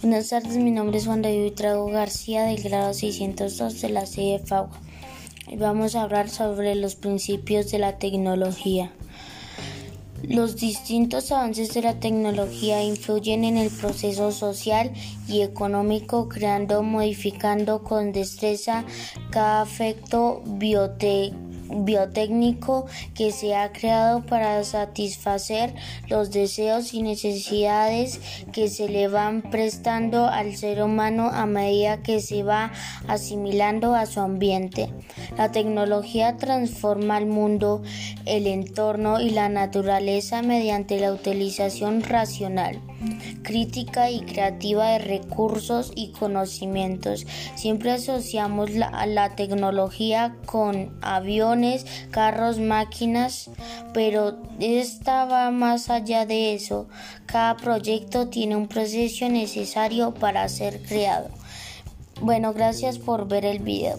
Buenas tardes, mi nombre es Juan David Trago García del grado 602 de la sede FAUA. vamos a hablar sobre los principios de la tecnología. Los distintos avances de la tecnología influyen en el proceso social y económico, creando, modificando con destreza cada afecto biotécnico biotécnico que se ha creado para satisfacer los deseos y necesidades que se le van prestando al ser humano a medida que se va asimilando a su ambiente. La tecnología transforma el mundo, el entorno y la naturaleza mediante la utilización racional crítica y creativa de recursos y conocimientos. Siempre asociamos la, la tecnología con carros, máquinas, pero esta va más allá de eso. Cada proyecto tiene un proceso necesario para ser creado. Bueno, gracias por ver el video.